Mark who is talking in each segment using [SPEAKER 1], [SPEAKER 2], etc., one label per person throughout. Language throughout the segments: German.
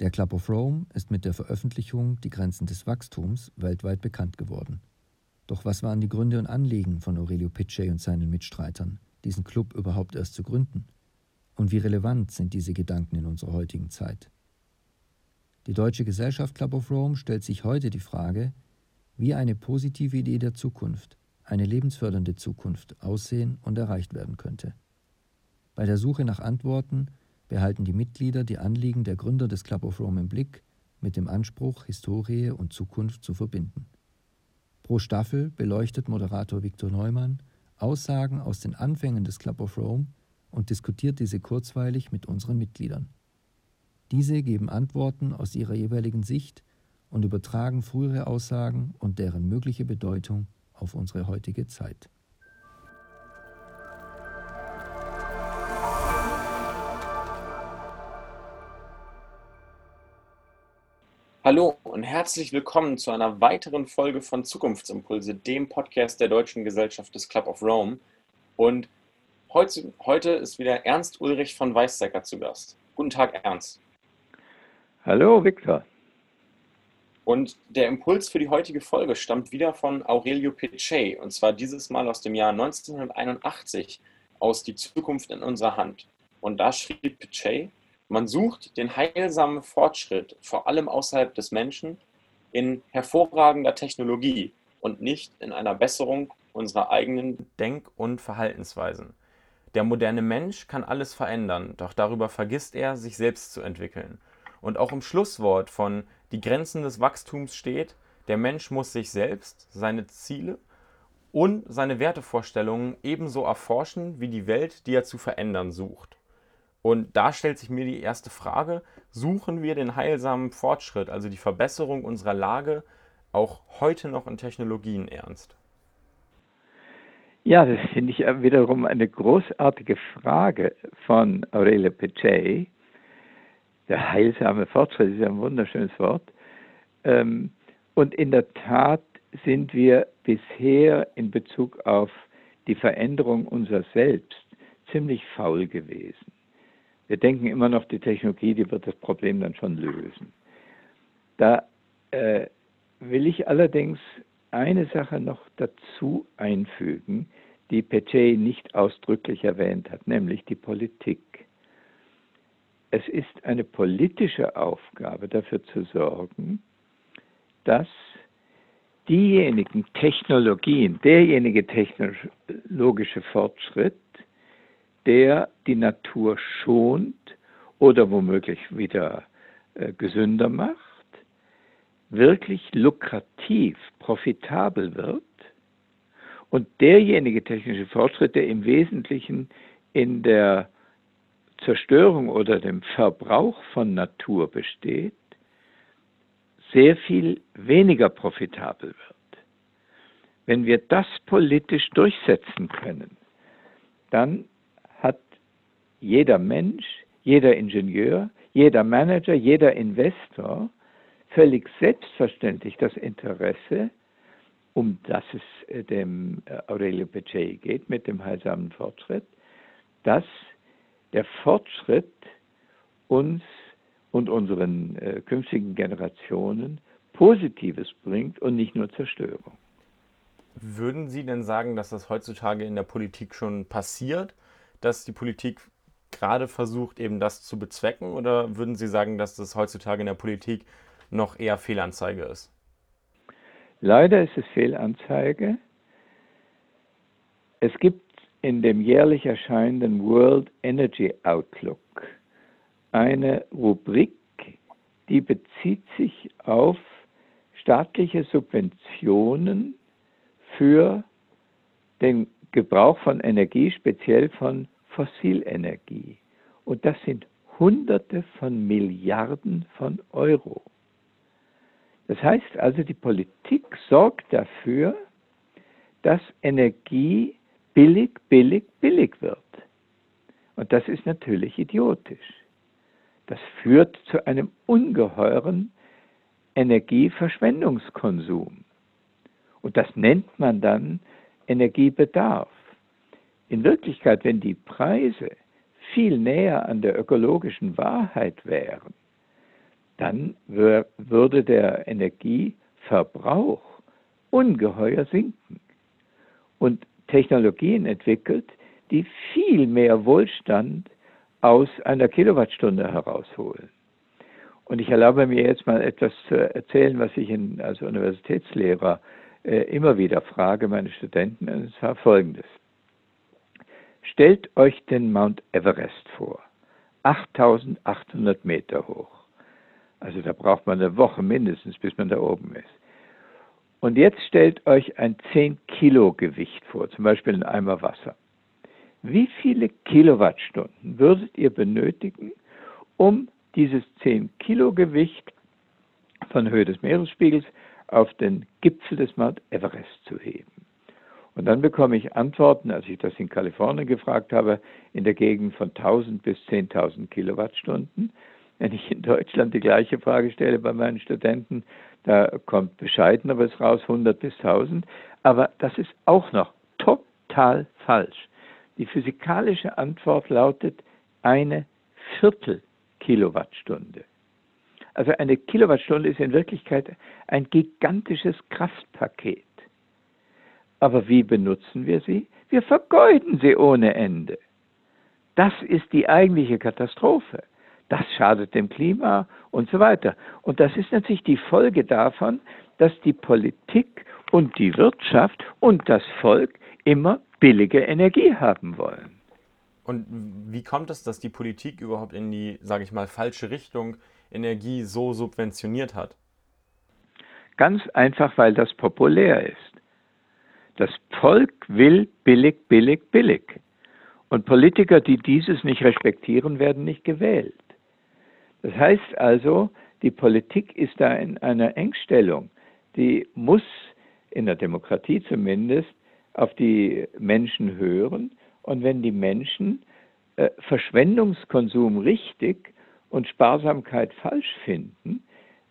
[SPEAKER 1] Der Club of Rome ist mit der Veröffentlichung Die Grenzen des Wachstums weltweit bekannt geworden. Doch was waren die Gründe und Anliegen von Aurelio Pichet und seinen Mitstreitern, diesen Club überhaupt erst zu gründen? Und wie relevant sind diese Gedanken in unserer heutigen Zeit? Die Deutsche Gesellschaft Club of Rome stellt sich heute die Frage, wie eine positive Idee der Zukunft, eine lebensfördernde Zukunft aussehen und erreicht werden könnte. Bei der Suche nach Antworten behalten die Mitglieder die Anliegen der Gründer des Club of Rome im Blick, mit dem Anspruch, Historie und Zukunft zu verbinden. Pro Staffel beleuchtet Moderator Viktor Neumann Aussagen aus den Anfängen des Club of Rome und diskutiert diese kurzweilig mit unseren Mitgliedern. Diese geben Antworten aus ihrer jeweiligen Sicht und übertragen frühere Aussagen und deren mögliche Bedeutung auf unsere heutige Zeit.
[SPEAKER 2] Hallo und herzlich willkommen zu einer weiteren Folge von Zukunftsimpulse, dem Podcast der Deutschen Gesellschaft des Club of Rome. Und heute, heute ist wieder Ernst Ulrich von Weissecker zu Gast. Guten Tag, Ernst.
[SPEAKER 3] Hallo, Viktor.
[SPEAKER 2] Und der Impuls für die heutige Folge stammt wieder von Aurelio Pichet, und zwar dieses Mal aus dem Jahr 1981 aus Die Zukunft in unserer Hand. Und da schrieb Pichet, man sucht den heilsamen Fortschritt, vor allem außerhalb des Menschen, in hervorragender Technologie und nicht in einer Besserung unserer eigenen Denk- und Verhaltensweisen. Der moderne Mensch kann alles verändern, doch darüber vergisst er, sich selbst zu entwickeln. Und auch im Schlusswort von Die Grenzen des Wachstums steht, der Mensch muss sich selbst, seine Ziele und seine Wertevorstellungen ebenso erforschen wie die Welt, die er zu verändern sucht. Und da stellt sich mir die erste Frage, suchen wir den heilsamen Fortschritt, also die Verbesserung unserer Lage, auch heute noch in Technologien ernst?
[SPEAKER 3] Ja, das finde ich wiederum eine großartige Frage von Aurelia Pichet. Der heilsame Fortschritt ist ja ein wunderschönes Wort. Ähm, und in der Tat sind wir bisher in Bezug auf die Veränderung unserer Selbst ziemlich faul gewesen. Wir denken immer noch, die Technologie, die wird das Problem dann schon lösen. Da äh, will ich allerdings eine Sache noch dazu einfügen, die Pechet nicht ausdrücklich erwähnt hat, nämlich die Politik. Es ist eine politische Aufgabe, dafür zu sorgen, dass diejenigen Technologien, derjenige technologische Fortschritt, der die Natur schont oder womöglich wieder äh, gesünder macht, wirklich lukrativ, profitabel wird und derjenige technische Fortschritt, der im Wesentlichen in der Zerstörung oder dem Verbrauch von Natur besteht, sehr viel weniger profitabel wird. Wenn wir das politisch durchsetzen können, dann jeder Mensch, jeder Ingenieur, jeder Manager, jeder Investor völlig selbstverständlich das Interesse, um das es äh, dem äh, Aurelio Pecei geht, mit dem heilsamen Fortschritt, dass der Fortschritt uns und unseren äh, künftigen Generationen Positives bringt und nicht nur Zerstörung.
[SPEAKER 2] Würden Sie denn sagen, dass das heutzutage in der Politik schon passiert, dass die Politik gerade versucht, eben das zu bezwecken? Oder würden Sie sagen, dass das heutzutage in der Politik noch eher Fehlanzeige ist?
[SPEAKER 3] Leider ist es Fehlanzeige. Es gibt in dem jährlich erscheinenden World Energy Outlook eine Rubrik, die bezieht sich auf staatliche Subventionen für den Gebrauch von Energie, speziell von Fossilenergie. Und das sind Hunderte von Milliarden von Euro. Das heißt also, die Politik sorgt dafür, dass Energie billig, billig, billig wird. Und das ist natürlich idiotisch. Das führt zu einem ungeheuren Energieverschwendungskonsum. Und das nennt man dann Energiebedarf. In Wirklichkeit, wenn die Preise viel näher an der ökologischen Wahrheit wären, dann würde der Energieverbrauch ungeheuer sinken und Technologien entwickelt, die viel mehr Wohlstand aus einer Kilowattstunde herausholen. Und ich erlaube mir jetzt mal etwas zu erzählen, was ich in, als Universitätslehrer äh, immer wieder frage, meine Studenten, und zwar folgendes. Stellt euch den Mount Everest vor, 8800 Meter hoch. Also da braucht man eine Woche mindestens, bis man da oben ist. Und jetzt stellt euch ein 10 Kilo Gewicht vor, zum Beispiel ein Eimer Wasser. Wie viele Kilowattstunden würdet ihr benötigen, um dieses 10 Kilo Gewicht von Höhe des Meeresspiegels auf den Gipfel des Mount Everest zu heben? Und dann bekomme ich Antworten, als ich das in Kalifornien gefragt habe, in der Gegend von 1000 bis 10.000 Kilowattstunden. Wenn ich in Deutschland die gleiche Frage stelle bei meinen Studenten, da kommt bescheideneres raus, 100 bis 1000. Aber das ist auch noch total falsch. Die physikalische Antwort lautet eine Viertel Kilowattstunde. Also eine Kilowattstunde ist in Wirklichkeit ein gigantisches Kraftpaket. Aber wie benutzen wir sie? Wir vergeuden sie ohne Ende. Das ist die eigentliche Katastrophe. Das schadet dem Klima und so weiter. Und das ist natürlich die Folge davon, dass die Politik und die Wirtschaft und das Volk immer billige Energie haben wollen.
[SPEAKER 2] Und wie kommt es, dass die Politik überhaupt in die, sage ich mal, falsche Richtung Energie so subventioniert hat?
[SPEAKER 3] Ganz einfach, weil das populär ist. Das Volk will billig, billig, billig. Und Politiker, die dieses nicht respektieren, werden nicht gewählt. Das heißt also, die Politik ist da in einer Engstellung. Die muss in der Demokratie zumindest auf die Menschen hören. Und wenn die Menschen äh, Verschwendungskonsum richtig und Sparsamkeit falsch finden,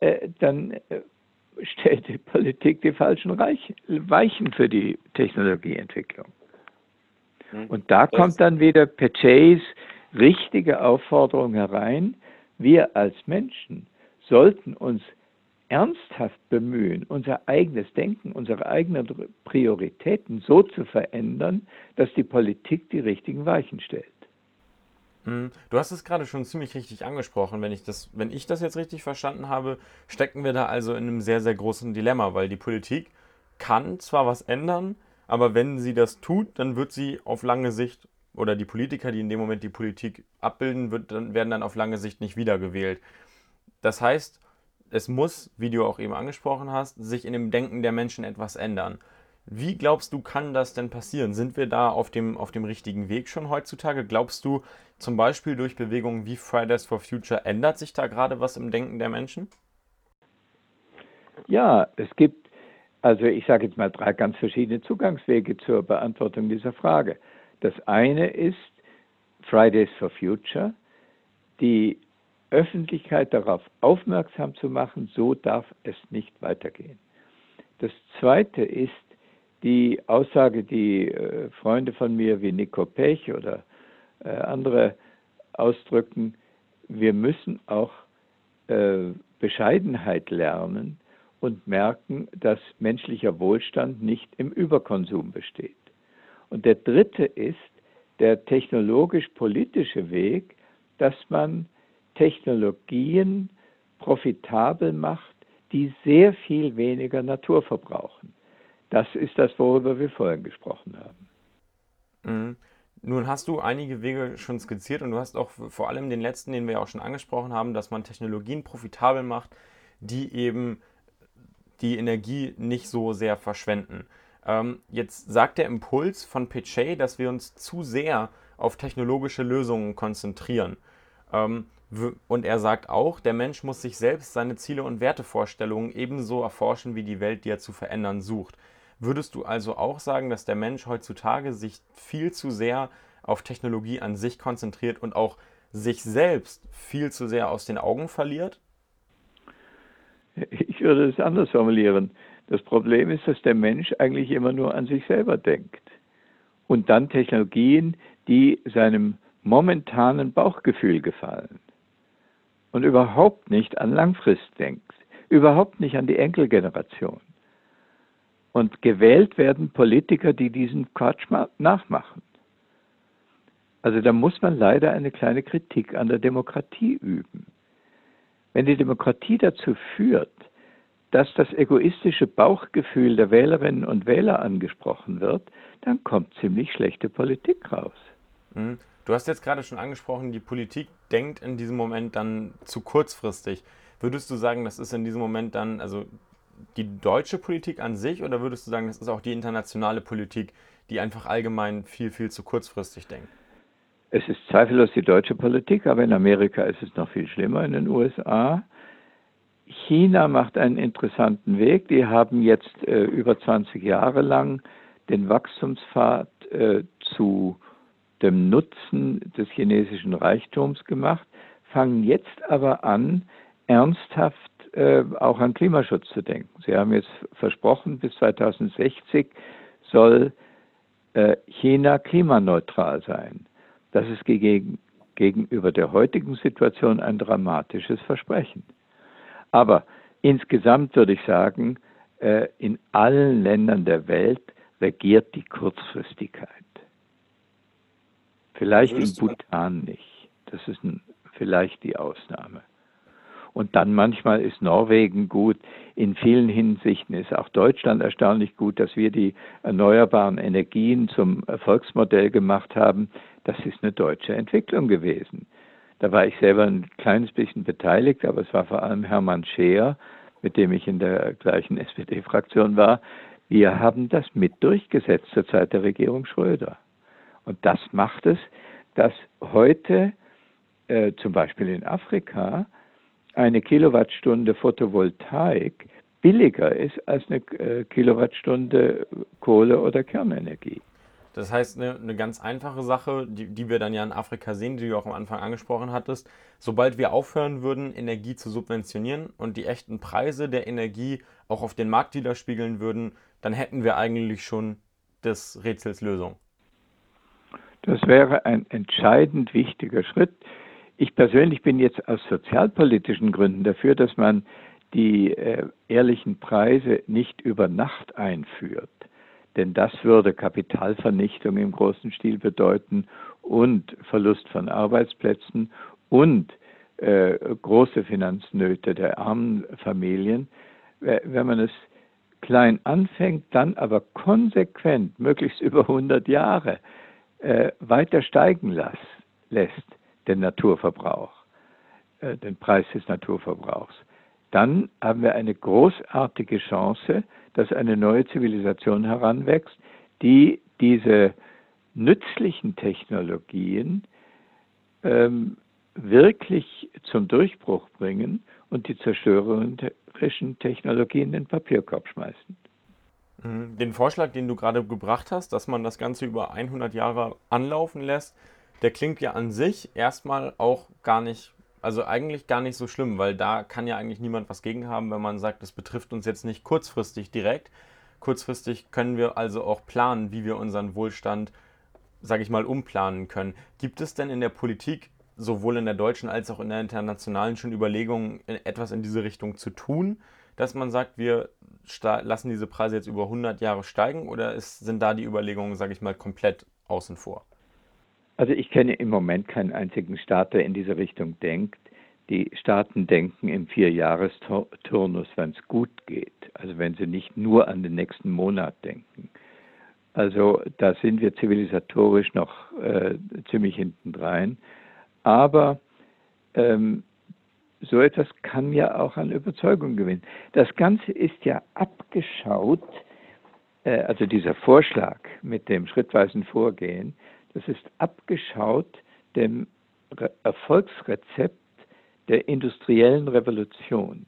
[SPEAKER 3] äh, dann äh, stellt die Politik die falschen Reich Weichen für die Technologieentwicklung. Hm. Und da kommt dann wieder Pechays richtige Aufforderung herein, wir als Menschen sollten uns ernsthaft bemühen, unser eigenes Denken, unsere eigenen Prioritäten so zu verändern, dass die Politik die richtigen Weichen stellt.
[SPEAKER 2] Hm, du hast es gerade schon ziemlich richtig angesprochen. Wenn ich, das, wenn ich das jetzt richtig verstanden habe, stecken wir da also in einem sehr, sehr großen Dilemma, weil die Politik kann zwar was ändern, aber wenn sie das tut, dann wird sie auf lange Sicht oder die Politiker, die in dem Moment die Politik abbilden, wird, dann, werden dann auf lange Sicht nicht wiedergewählt. Das heißt, es muss, wie du auch eben angesprochen hast, sich in dem Denken der Menschen etwas ändern. Wie glaubst du, kann das denn passieren? Sind wir da auf dem, auf dem richtigen Weg schon heutzutage? Glaubst du, zum Beispiel durch Bewegungen wie Fridays for Future ändert sich da gerade was im Denken der Menschen?
[SPEAKER 3] Ja, es gibt, also ich sage jetzt mal drei ganz verschiedene Zugangswege zur Beantwortung dieser Frage. Das eine ist Fridays for Future, die Öffentlichkeit darauf aufmerksam zu machen, so darf es nicht weitergehen. Das zweite ist die Aussage, die äh, Freunde von mir wie Nico Pech oder äh, andere ausdrücken, wir müssen auch äh, Bescheidenheit lernen und merken, dass menschlicher Wohlstand nicht im Überkonsum besteht. Und der dritte ist der technologisch-politische Weg, dass man Technologien profitabel macht, die sehr viel weniger Natur verbrauchen. Das ist das, worüber wir vorhin gesprochen haben.
[SPEAKER 2] Mhm. Nun hast du einige Wege schon skizziert und du hast auch vor allem den letzten, den wir ja auch schon angesprochen haben, dass man Technologien profitabel macht, die eben die Energie nicht so sehr verschwenden. Ähm, jetzt sagt der Impuls von Pichet, dass wir uns zu sehr auf technologische Lösungen konzentrieren. Ähm, und er sagt auch, der Mensch muss sich selbst seine Ziele und Wertevorstellungen ebenso erforschen wie die Welt, die er zu verändern sucht. Würdest du also auch sagen, dass der Mensch heutzutage sich viel zu sehr auf Technologie an sich konzentriert und auch sich selbst viel zu sehr aus den Augen verliert?
[SPEAKER 3] Ich würde es anders formulieren. Das Problem ist, dass der Mensch eigentlich immer nur an sich selber denkt. Und dann Technologien, die seinem momentanen Bauchgefühl gefallen. und überhaupt nicht an Langfrist denkt, überhaupt nicht an die Enkelgeneration. Und gewählt werden Politiker, die diesen Quatsch nachmachen. Also da muss man leider eine kleine Kritik an der Demokratie üben. Wenn die Demokratie dazu führt, dass das egoistische Bauchgefühl der Wählerinnen und Wähler angesprochen wird, dann kommt ziemlich schlechte Politik raus.
[SPEAKER 2] Mhm. Du hast jetzt gerade schon angesprochen, die Politik denkt in diesem Moment dann zu kurzfristig. Würdest du sagen, das ist in diesem Moment dann also die deutsche Politik an sich oder würdest du sagen, das ist auch die internationale Politik, die einfach allgemein viel, viel zu kurzfristig denkt?
[SPEAKER 3] Es ist zweifellos die deutsche Politik, aber in Amerika ist es noch viel schlimmer, in den USA. China macht einen interessanten Weg. Die haben jetzt äh, über 20 Jahre lang den Wachstumspfad äh, zu dem Nutzen des chinesischen Reichtums gemacht, fangen jetzt aber an, ernsthaft äh, auch an Klimaschutz zu denken. Sie haben jetzt versprochen, bis 2060 soll äh, China klimaneutral sein. Das ist gegen, gegenüber der heutigen Situation ein dramatisches Versprechen. Aber insgesamt würde ich sagen, äh, in allen Ländern der Welt regiert die Kurzfristigkeit. Vielleicht in Bhutan nicht. Das ist ein, vielleicht die Ausnahme. Und dann manchmal ist Norwegen gut. In vielen Hinsichten ist auch Deutschland erstaunlich gut, dass wir die erneuerbaren Energien zum Erfolgsmodell gemacht haben. Das ist eine deutsche Entwicklung gewesen. Da war ich selber ein kleines bisschen beteiligt, aber es war vor allem Hermann Scheer, mit dem ich in der gleichen SPD-Fraktion war. Wir haben das mit durchgesetzt zur Zeit der Regierung Schröder. Und das macht es, dass heute äh, zum Beispiel in Afrika eine Kilowattstunde Photovoltaik billiger ist als eine äh, Kilowattstunde Kohle- oder Kernenergie.
[SPEAKER 2] Das heißt, eine, eine ganz einfache Sache, die, die, wir dann ja in Afrika sehen, die du auch am Anfang angesprochen hattest, sobald wir aufhören würden, Energie zu subventionieren und die echten Preise der Energie auch auf den Markt widerspiegeln würden, dann hätten wir eigentlich schon des Rätsels Lösung.
[SPEAKER 3] Das wäre ein entscheidend wichtiger Schritt. Ich persönlich bin jetzt aus sozialpolitischen Gründen dafür, dass man die äh, ehrlichen Preise nicht über Nacht einführt. Denn das würde Kapitalvernichtung im großen Stil bedeuten und Verlust von Arbeitsplätzen und äh, große Finanznöte der armen Familien. Wenn man es klein anfängt, dann aber konsequent, möglichst über 100 Jahre, äh, weiter steigen las, lässt, den Naturverbrauch, äh, den Preis des Naturverbrauchs, dann haben wir eine großartige Chance, dass eine neue Zivilisation heranwächst, die diese nützlichen Technologien ähm, wirklich zum Durchbruch bringen und die zerstörerischen Technologien in den Papierkorb schmeißen.
[SPEAKER 2] Mhm. Den Vorschlag, den du gerade gebracht hast, dass man das Ganze über 100 Jahre anlaufen lässt, der klingt ja an sich erstmal auch gar nicht, also eigentlich gar nicht so schlimm, weil da kann ja eigentlich niemand was gegen haben, wenn man sagt, das betrifft uns jetzt nicht kurzfristig direkt. Kurzfristig können wir also auch planen, wie wir unseren Wohlstand, sage ich mal, umplanen können. Gibt es denn in der Politik, sowohl in der deutschen als auch in der internationalen, schon Überlegungen, etwas in diese Richtung zu tun? dass man sagt, wir lassen diese Preise jetzt über 100 Jahre steigen oder ist, sind da die Überlegungen, sage ich mal, komplett außen vor?
[SPEAKER 3] Also ich kenne im Moment keinen einzigen Staat, der in diese Richtung denkt. Die Staaten denken im Vierjahresturnus, wenn es gut geht. Also wenn sie nicht nur an den nächsten Monat denken. Also da sind wir zivilisatorisch noch äh, ziemlich hintendrein. Aber ähm, so etwas kann ja auch an Überzeugung gewinnen. Das Ganze ist ja abgeschaut, äh, also dieser Vorschlag mit dem schrittweisen Vorgehen, das ist abgeschaut dem Re Erfolgsrezept der industriellen Revolution.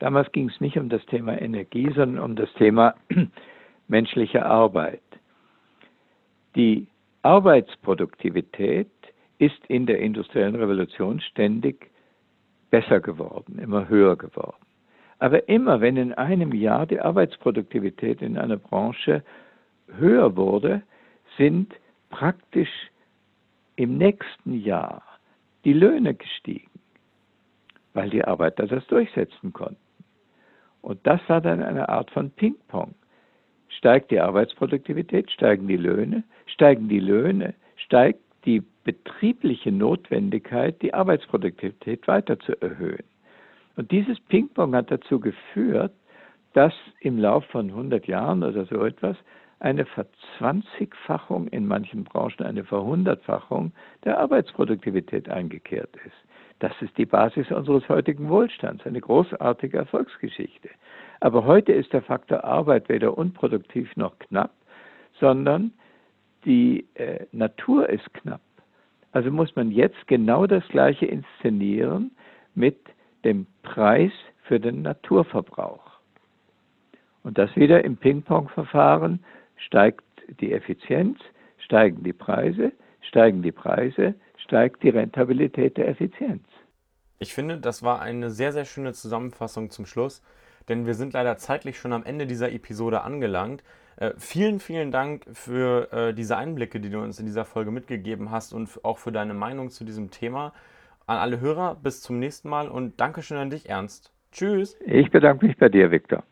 [SPEAKER 3] Damals ging es nicht um das Thema Energie, sondern um das Thema menschliche Arbeit. Die Arbeitsproduktivität ist in der industriellen Revolution ständig besser geworden, immer höher geworden. Aber immer, wenn in einem Jahr die Arbeitsproduktivität in einer Branche höher wurde, sind praktisch im nächsten Jahr die Löhne gestiegen. weil die Arbeiter das durchsetzen konnten. Und das war dann eine Art von Ping-Pong. Steigt die Arbeitsproduktivität, steigen die Löhne, steigen die Löhne, steigt die betriebliche Notwendigkeit, die Arbeitsproduktivität weiter zu erhöhen. Und dieses Ping-Pong hat dazu geführt, dass im Lauf von 100 Jahren oder so etwas eine Verzwanzigfachung, in manchen Branchen eine Verhundertfachung der Arbeitsproduktivität eingekehrt ist. Das ist die Basis unseres heutigen Wohlstands, eine großartige Erfolgsgeschichte. Aber heute ist der Faktor Arbeit weder unproduktiv noch knapp, sondern die äh, Natur ist knapp. Also muss man jetzt genau das Gleiche inszenieren mit dem Preis für den Naturverbrauch. Und das wieder im Ping-Pong-Verfahren steigt die Effizienz, steigen die Preise, steigen die Preise, steigt die Rentabilität der Effizienz.
[SPEAKER 2] Ich finde, das war eine sehr, sehr schöne Zusammenfassung zum Schluss, denn wir sind leider zeitlich schon am Ende dieser Episode angelangt. Äh, vielen, vielen Dank für äh, diese Einblicke, die du uns in dieser Folge mitgegeben hast und auch für deine Meinung zu diesem Thema. An alle Hörer, bis zum nächsten Mal und Dankeschön an dich, Ernst. Tschüss.
[SPEAKER 3] Ich bedanke mich bei dir, Viktor.